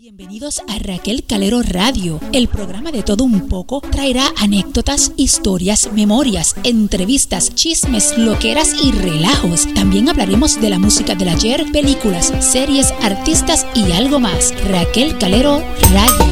Bienvenidos a Raquel Calero Radio. El programa de todo un poco traerá anécdotas, historias, memorias, entrevistas, chismes, loqueras y relajos. También hablaremos de la música del ayer, películas, series, artistas y algo más. Raquel Calero Radio.